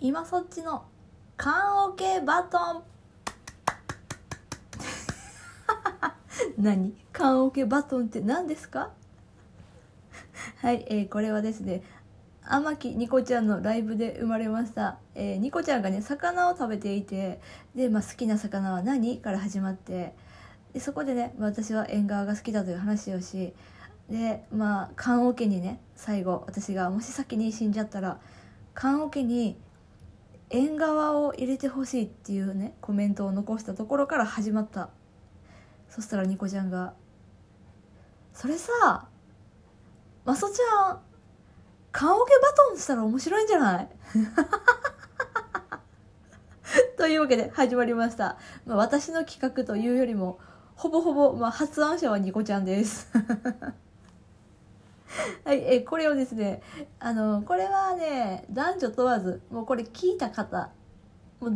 今そっちの缶オケバトン。何？缶オケバトンって何ですか？はい、えーこれはですね天木ニコちゃんのライブで生まれました、えーニコちゃんがね魚を食べていてで、まあ、好きな魚は何？から始まって。でそこでね私は縁側が好きだという話をしでまあ棺桶にね最後私がもし先に死んじゃったら棺桶に縁側を入れてほしいっていうねコメントを残したところから始まった。そしたらニコちゃんが「それさマソちゃん棺桶バトンしたら面白いんじゃない? 」というわけで始まりました、まあ、私の企画というよりもほぼほぼ、まあ、発案者はニコちゃんです。はい、えこれをですねあのこれはね男女問わずもうこれ聞いた方もう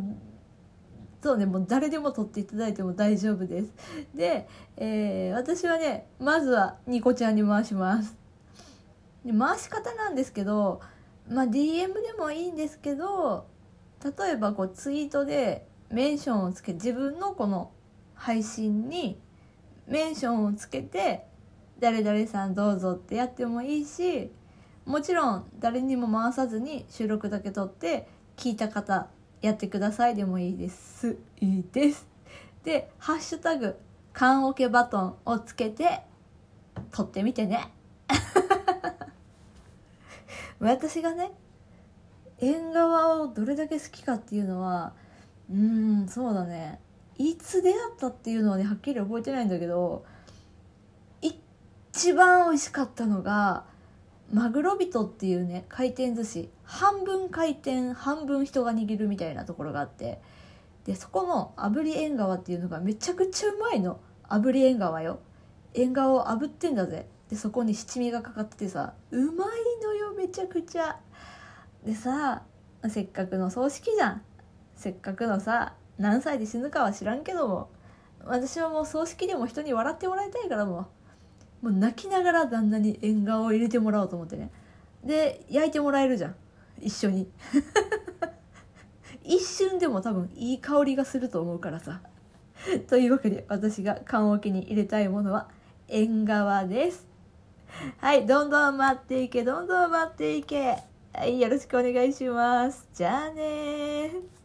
そうねもう誰でも撮っていただいても大丈夫です。で、えー私はねまずはニコちゃんに回します。で回し方なんですけどまあ DM でもいいんですけど例えばこうツイートでメンションをつけ自分のこの配信にメンションをつけて誰々さんどうぞってやってもいいしもちろん誰にも回さずに収録だけ撮って聞いた方やってくださいでもいいです。いいです。で「ハッシュタグ缶オケバトン」をつけて撮ってみてね。私がね縁側をどれだけ好きかっていうのはうんそうだね。いつ出会ったっていうのはねはっきり覚えてないんだけど一番美味しかったのがマグロ人っていうね回転寿司。半分回転半分人が握るみたいなところがあって。でそこの炙り縁側っていうのがめちゃくちゃうまいの。炙り縁側よ。縁側を炙ってんだぜ。でそこに七味がかかっててさうまいのよめちゃくちゃ。でさせっかくの葬式じゃん。せっかくのさ何歳で死ぬかは知らんけども。私はもう葬式でも人に笑ってもらいたいからもう。もう泣きながら旦那に縁側を入れてもらおうと思ってね。で焼いてもらえるじゃん。一緒に。一瞬でも多分いい香りがすると思うからさ。というわけで私が棺桶に入れたいものは縁側です。はいどんどん待っていけどんどん待っていけ。はいよろしくお願いします。じゃあね